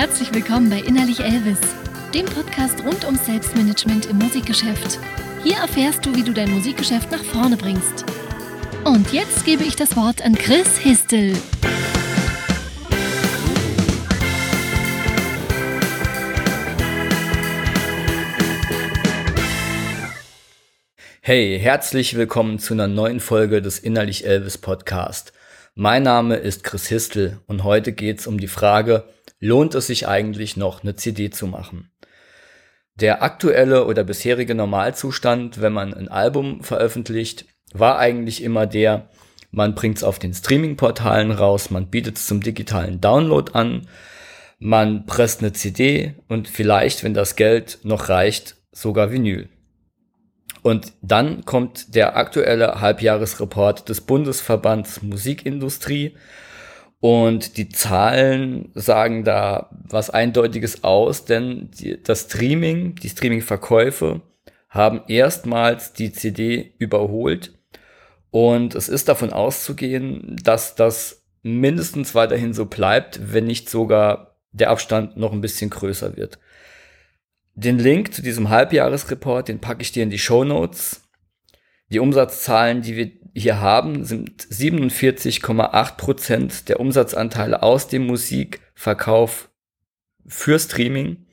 Herzlich willkommen bei Innerlich Elvis, dem Podcast rund ums Selbstmanagement im Musikgeschäft. Hier erfährst du, wie du dein Musikgeschäft nach vorne bringst. Und jetzt gebe ich das Wort an Chris Histel. Hey, herzlich willkommen zu einer neuen Folge des Innerlich Elvis Podcast. Mein Name ist Chris Histel und heute geht es um die Frage, lohnt es sich eigentlich noch eine CD zu machen? Der aktuelle oder bisherige Normalzustand, wenn man ein Album veröffentlicht, war eigentlich immer der, man bringt es auf den Streaming-Portalen raus, man bietet es zum digitalen Download an, man presst eine CD und vielleicht, wenn das Geld noch reicht, sogar Vinyl. Und dann kommt der aktuelle Halbjahresreport des Bundesverbands Musikindustrie und die Zahlen sagen da was Eindeutiges aus, denn die, das Streaming, die Streaming-Verkäufe haben erstmals die CD überholt. Und es ist davon auszugehen, dass das mindestens weiterhin so bleibt, wenn nicht sogar der Abstand noch ein bisschen größer wird. Den Link zu diesem Halbjahresreport, den packe ich dir in die Show Notes. Die Umsatzzahlen, die wir hier haben, sind 47,8 Prozent der Umsatzanteile aus dem Musikverkauf für Streaming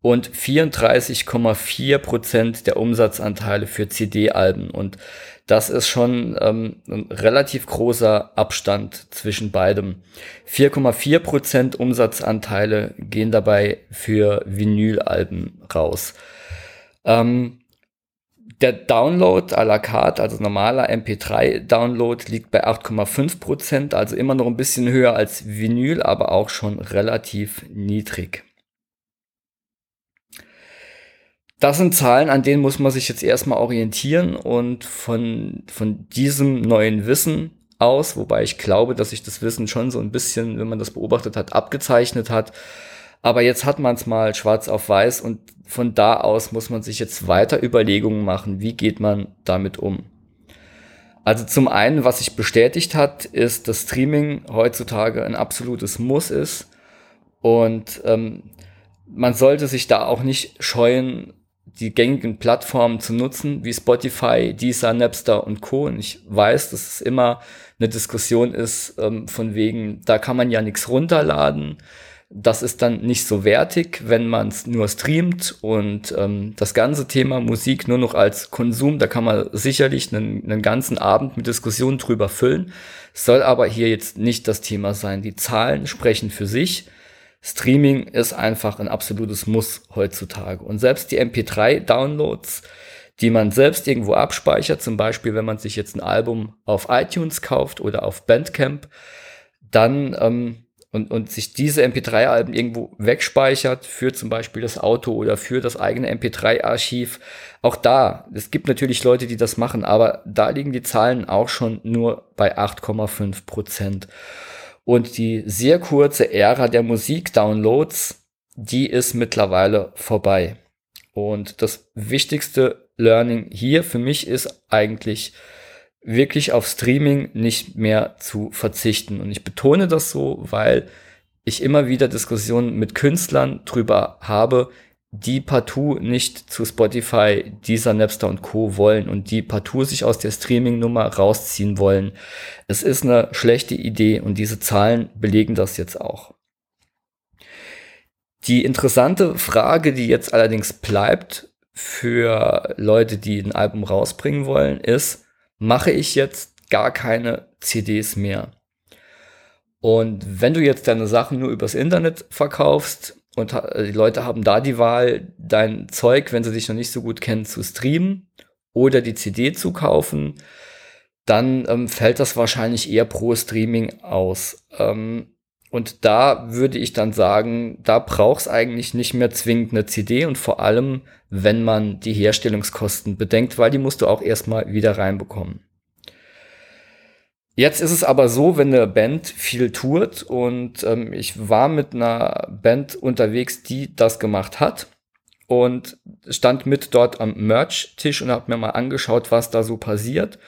und 34,4 Prozent der Umsatzanteile für CD-Alben. Und das ist schon ähm, ein relativ großer Abstand zwischen beidem. 4,4 Prozent Umsatzanteile gehen dabei für Vinylalben raus. Ähm, der Download à la carte, also normaler MP3-Download, liegt bei 8,5 Prozent, also immer noch ein bisschen höher als Vinyl, aber auch schon relativ niedrig. Das sind Zahlen, an denen muss man sich jetzt erstmal orientieren und von, von diesem neuen Wissen aus, wobei ich glaube, dass sich das Wissen schon so ein bisschen, wenn man das beobachtet hat, abgezeichnet hat, aber jetzt hat man es mal schwarz auf weiß und von da aus muss man sich jetzt weiter Überlegungen machen, wie geht man damit um. Also zum einen, was sich bestätigt hat, ist, dass Streaming heutzutage ein absolutes Muss ist und ähm, man sollte sich da auch nicht scheuen, die gängigen Plattformen zu nutzen, wie Spotify, Deezer, Napster und Co. Und ich weiß, dass es immer eine Diskussion ist ähm, von wegen, da kann man ja nichts runterladen das ist dann nicht so wertig, wenn man es nur streamt und ähm, das ganze Thema Musik nur noch als Konsum, da kann man sicherlich einen, einen ganzen Abend mit Diskussionen drüber füllen. Soll aber hier jetzt nicht das Thema sein. Die Zahlen sprechen für sich. Streaming ist einfach ein absolutes Muss heutzutage. Und selbst die MP3-Downloads, die man selbst irgendwo abspeichert, zum Beispiel wenn man sich jetzt ein Album auf iTunes kauft oder auf Bandcamp, dann ähm, und, und sich diese MP3-Alben irgendwo wegspeichert für zum Beispiel das Auto oder für das eigene MP3-Archiv. Auch da, es gibt natürlich Leute, die das machen, aber da liegen die Zahlen auch schon nur bei 8,5 Prozent. Und die sehr kurze Ära der Musik-Downloads, die ist mittlerweile vorbei. Und das wichtigste Learning hier für mich ist eigentlich, wirklich auf Streaming nicht mehr zu verzichten. Und ich betone das so, weil ich immer wieder Diskussionen mit Künstlern drüber habe, die partout nicht zu Spotify, dieser Napster und Co. wollen und die partout sich aus der Streaming-Nummer rausziehen wollen. Es ist eine schlechte Idee und diese Zahlen belegen das jetzt auch. Die interessante Frage, die jetzt allerdings bleibt für Leute, die ein Album rausbringen wollen, ist, mache ich jetzt gar keine CDs mehr. Und wenn du jetzt deine Sachen nur übers Internet verkaufst und die Leute haben da die Wahl, dein Zeug, wenn sie dich noch nicht so gut kennen, zu streamen oder die CD zu kaufen, dann ähm, fällt das wahrscheinlich eher pro Streaming aus. Ähm, und da würde ich dann sagen, da braucht es eigentlich nicht mehr zwingend eine CD und vor allem, wenn man die Herstellungskosten bedenkt, weil die musst du auch erstmal wieder reinbekommen. Jetzt ist es aber so, wenn eine Band viel tourt und ähm, ich war mit einer Band unterwegs, die das gemacht hat und stand mit dort am Merch-Tisch und habe mir mal angeschaut, was da so passiert.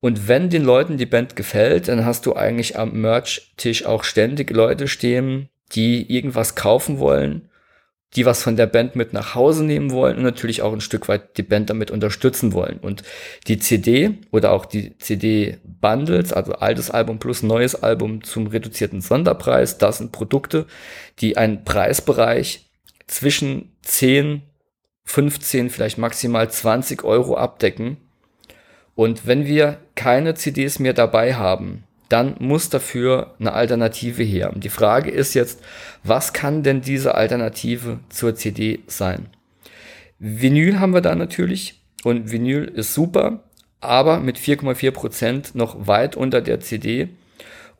Und wenn den Leuten die Band gefällt, dann hast du eigentlich am Merch-Tisch auch ständig Leute stehen, die irgendwas kaufen wollen, die was von der Band mit nach Hause nehmen wollen und natürlich auch ein Stück weit die Band damit unterstützen wollen. Und die CD oder auch die CD-Bundles, also altes Album plus neues Album zum reduzierten Sonderpreis, das sind Produkte, die einen Preisbereich zwischen 10, 15, vielleicht maximal 20 Euro abdecken. Und wenn wir keine CDs mehr dabei haben, dann muss dafür eine Alternative her. Und die Frage ist jetzt, was kann denn diese Alternative zur CD sein? Vinyl haben wir da natürlich und Vinyl ist super, aber mit 4,4 Prozent noch weit unter der CD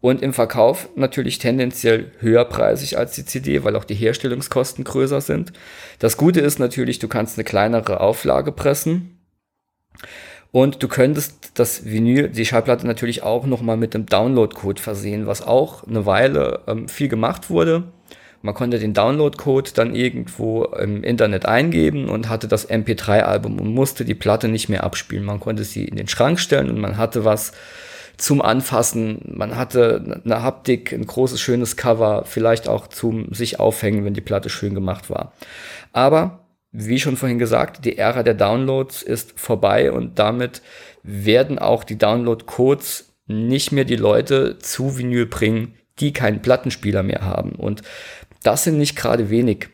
und im Verkauf natürlich tendenziell höherpreisig als die CD, weil auch die Herstellungskosten größer sind. Das Gute ist natürlich, du kannst eine kleinere Auflage pressen und du könntest das Vinyl, die Schallplatte natürlich auch nochmal mit einem Download-Code versehen, was auch eine Weile ähm, viel gemacht wurde. Man konnte den Download-Code dann irgendwo im Internet eingeben und hatte das MP3-Album und musste die Platte nicht mehr abspielen. Man konnte sie in den Schrank stellen und man hatte was zum Anfassen. Man hatte eine Haptik, ein großes, schönes Cover, vielleicht auch zum sich aufhängen, wenn die Platte schön gemacht war. Aber wie schon vorhin gesagt, die Ära der Downloads ist vorbei und damit werden auch die Download-Codes nicht mehr die Leute zu Vinyl bringen, die keinen Plattenspieler mehr haben. Und das sind nicht gerade wenig.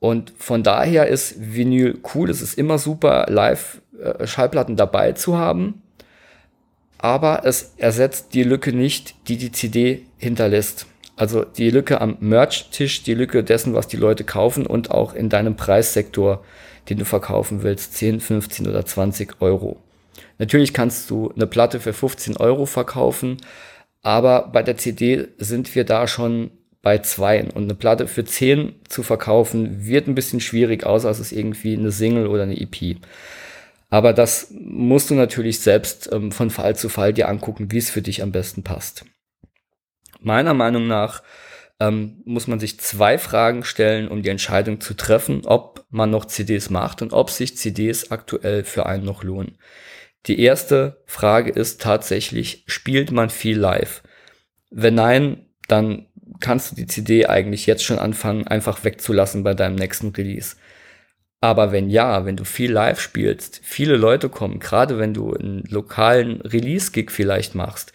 Und von daher ist Vinyl cool. Es ist immer super, Live-Schallplatten dabei zu haben. Aber es ersetzt die Lücke nicht, die die CD hinterlässt. Also die Lücke am Merch-Tisch, die Lücke dessen, was die Leute kaufen und auch in deinem Preissektor, den du verkaufen willst, 10, 15 oder 20 Euro. Natürlich kannst du eine Platte für 15 Euro verkaufen, aber bei der CD sind wir da schon bei zwei. Und eine Platte für 10 zu verkaufen wird ein bisschen schwierig, außer es ist irgendwie eine Single oder eine EP. Aber das musst du natürlich selbst ähm, von Fall zu Fall dir angucken, wie es für dich am besten passt. Meiner Meinung nach ähm, muss man sich zwei Fragen stellen, um die Entscheidung zu treffen, ob man noch CDs macht und ob sich CDs aktuell für einen noch lohnen. Die erste Frage ist tatsächlich, spielt man viel live? Wenn nein, dann kannst du die CD eigentlich jetzt schon anfangen, einfach wegzulassen bei deinem nächsten Release. Aber wenn ja, wenn du viel live spielst, viele Leute kommen, gerade wenn du einen lokalen Release-Gig vielleicht machst,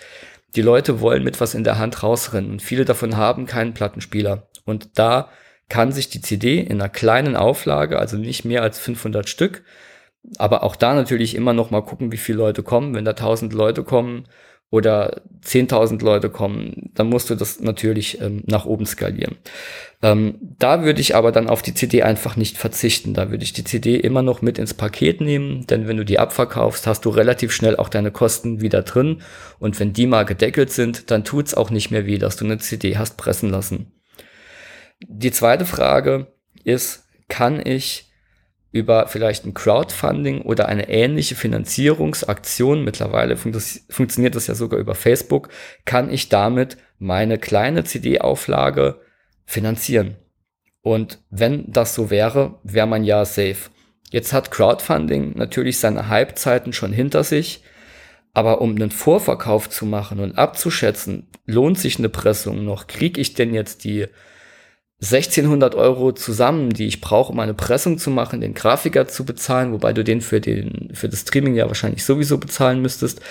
die Leute wollen mit was in der Hand rausrennen und viele davon haben keinen Plattenspieler. Und da kann sich die CD in einer kleinen Auflage, also nicht mehr als 500 Stück, aber auch da natürlich immer noch mal gucken, wie viele Leute kommen. Wenn da 1000 Leute kommen oder 10.000 Leute kommen, dann musst du das natürlich ähm, nach oben skalieren. Ähm, da würde ich aber dann auf die CD einfach nicht verzichten. Da würde ich die CD immer noch mit ins Paket nehmen, denn wenn du die abverkaufst, hast du relativ schnell auch deine Kosten wieder drin. Und wenn die mal gedeckelt sind, dann tut's auch nicht mehr weh, dass du eine CD hast pressen lassen. Die zweite Frage ist, kann ich über vielleicht ein Crowdfunding oder eine ähnliche Finanzierungsaktion, mittlerweile fun funktioniert das ja sogar über Facebook, kann ich damit meine kleine CD-Auflage finanzieren. Und wenn das so wäre, wäre man ja safe. Jetzt hat Crowdfunding natürlich seine Hypezeiten schon hinter sich, aber um einen Vorverkauf zu machen und abzuschätzen, lohnt sich eine Pressung noch? Kriege ich denn jetzt die 1600 Euro zusammen, die ich brauche, um eine Pressung zu machen, den Grafiker zu bezahlen, wobei du den für, den, für das Streaming ja wahrscheinlich sowieso bezahlen müsstest,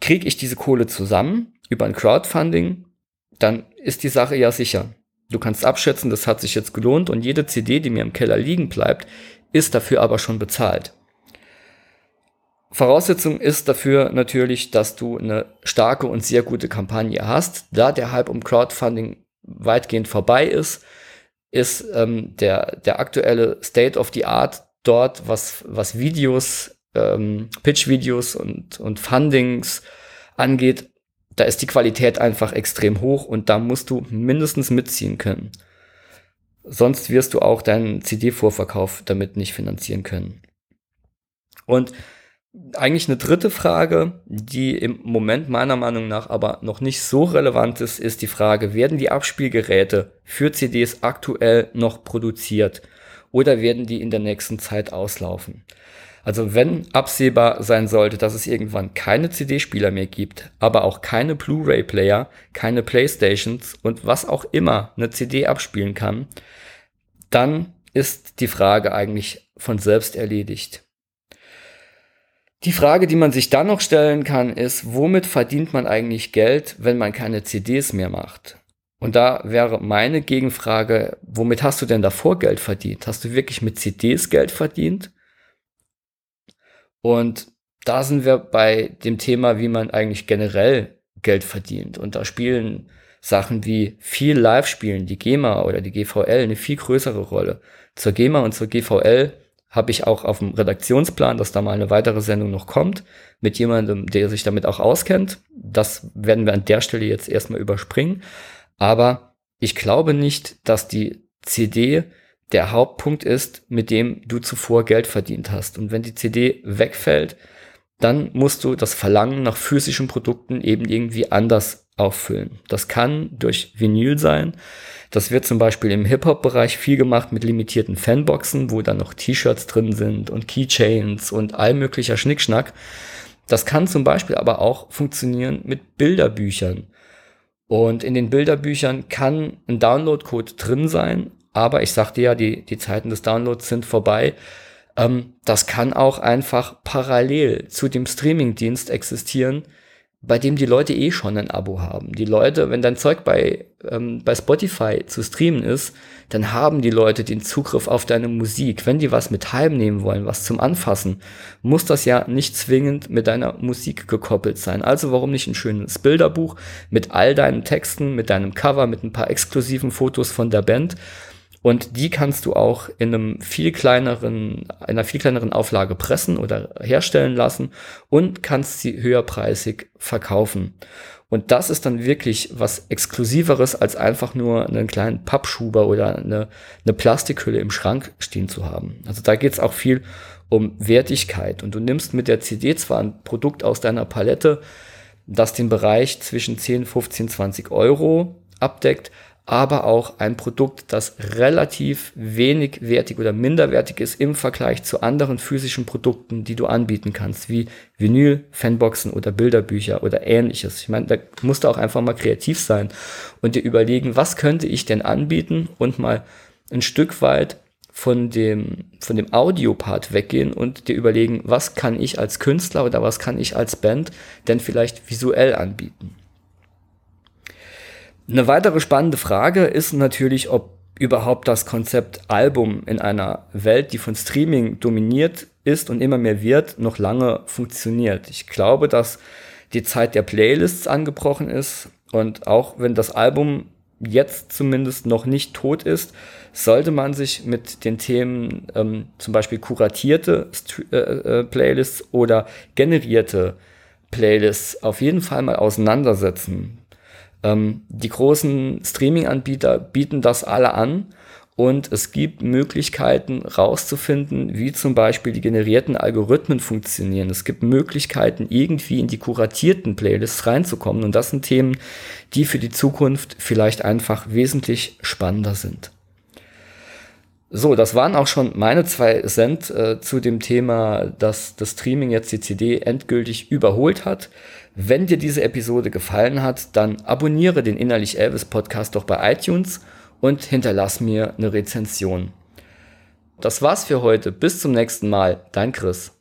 kriege ich diese Kohle zusammen über ein Crowdfunding, dann ist die Sache ja sicher. Du kannst abschätzen, das hat sich jetzt gelohnt und jede CD, die mir im Keller liegen bleibt, ist dafür aber schon bezahlt. Voraussetzung ist dafür natürlich, dass du eine starke und sehr gute Kampagne hast. Da der Hype um Crowdfunding weitgehend vorbei ist, ist ähm, der, der aktuelle State of the Art dort, was, was Videos, ähm, Pitch-Videos und, und Fundings angeht, da ist die Qualität einfach extrem hoch und da musst du mindestens mitziehen können. Sonst wirst du auch deinen CD-Vorverkauf damit nicht finanzieren können. Und eigentlich eine dritte Frage, die im Moment meiner Meinung nach aber noch nicht so relevant ist, ist die Frage, werden die Abspielgeräte für CDs aktuell noch produziert oder werden die in der nächsten Zeit auslaufen? Also wenn absehbar sein sollte, dass es irgendwann keine CD-Spieler mehr gibt, aber auch keine Blu-ray-Player, keine Playstations und was auch immer eine CD abspielen kann, dann ist die Frage eigentlich von selbst erledigt. Die Frage, die man sich dann noch stellen kann, ist, womit verdient man eigentlich Geld, wenn man keine CDs mehr macht? Und da wäre meine Gegenfrage, womit hast du denn davor Geld verdient? Hast du wirklich mit CDs Geld verdient? Und da sind wir bei dem Thema, wie man eigentlich generell Geld verdient. Und da spielen Sachen wie viel Live-Spielen, die GEMA oder die GVL eine viel größere Rolle. Zur GEMA und zur GVL habe ich auch auf dem Redaktionsplan, dass da mal eine weitere Sendung noch kommt, mit jemandem, der sich damit auch auskennt. Das werden wir an der Stelle jetzt erstmal überspringen. Aber ich glaube nicht, dass die CD der Hauptpunkt ist, mit dem du zuvor Geld verdient hast. Und wenn die CD wegfällt, dann musst du das Verlangen nach physischen Produkten eben irgendwie anders auffüllen. Das kann durch Vinyl sein. Das wird zum Beispiel im Hip-Hop-Bereich viel gemacht mit limitierten Fanboxen, wo dann noch T-Shirts drin sind und Keychains und all möglicher Schnickschnack. Das kann zum Beispiel aber auch funktionieren mit Bilderbüchern. Und in den Bilderbüchern kann ein Download-Code drin sein, aber ich sagte ja, die, die Zeiten des Downloads sind vorbei. Ähm, das kann auch einfach parallel zu dem Streamingdienst existieren, bei dem die Leute eh schon ein Abo haben. Die Leute, wenn dein Zeug bei, ähm, bei Spotify zu streamen ist, dann haben die Leute den Zugriff auf deine Musik. Wenn die was mit heimnehmen wollen, was zum Anfassen, muss das ja nicht zwingend mit deiner Musik gekoppelt sein. Also warum nicht ein schönes Bilderbuch mit all deinen Texten, mit deinem Cover, mit ein paar exklusiven Fotos von der Band und die kannst du auch in einem viel kleineren, einer viel kleineren Auflage pressen oder herstellen lassen und kannst sie höherpreisig verkaufen. Und das ist dann wirklich was Exklusiveres, als einfach nur einen kleinen Pappschuber oder eine, eine Plastikhülle im Schrank stehen zu haben. Also da geht es auch viel um Wertigkeit. Und du nimmst mit der CD zwar ein Produkt aus deiner Palette, das den Bereich zwischen 10, 15, 20 Euro abdeckt, aber auch ein Produkt, das relativ wenig wertig oder minderwertig ist im Vergleich zu anderen physischen Produkten, die du anbieten kannst, wie Vinyl, Fanboxen oder Bilderbücher oder ähnliches. Ich meine, da musst du auch einfach mal kreativ sein und dir überlegen, was könnte ich denn anbieten und mal ein Stück weit von dem, von dem Audiopart weggehen und dir überlegen, was kann ich als Künstler oder was kann ich als Band denn vielleicht visuell anbieten. Eine weitere spannende Frage ist natürlich, ob überhaupt das Konzept Album in einer Welt, die von Streaming dominiert ist und immer mehr wird, noch lange funktioniert. Ich glaube, dass die Zeit der Playlists angebrochen ist und auch wenn das Album jetzt zumindest noch nicht tot ist, sollte man sich mit den Themen ähm, zum Beispiel kuratierte St äh, äh, Playlists oder generierte Playlists auf jeden Fall mal auseinandersetzen. Ähm, die großen Streaming-Anbieter bieten das alle an und es gibt Möglichkeiten rauszufinden, wie zum Beispiel die generierten Algorithmen funktionieren. Es gibt Möglichkeiten, irgendwie in die kuratierten Playlists reinzukommen und das sind Themen, die für die Zukunft vielleicht einfach wesentlich spannender sind. So, das waren auch schon meine zwei Cent äh, zu dem Thema, dass das Streaming jetzt die CD endgültig überholt hat. Wenn dir diese Episode gefallen hat, dann abonniere den Innerlich Elvis Podcast doch bei iTunes und hinterlass mir eine Rezension. Das war's für heute. Bis zum nächsten Mal. Dein Chris.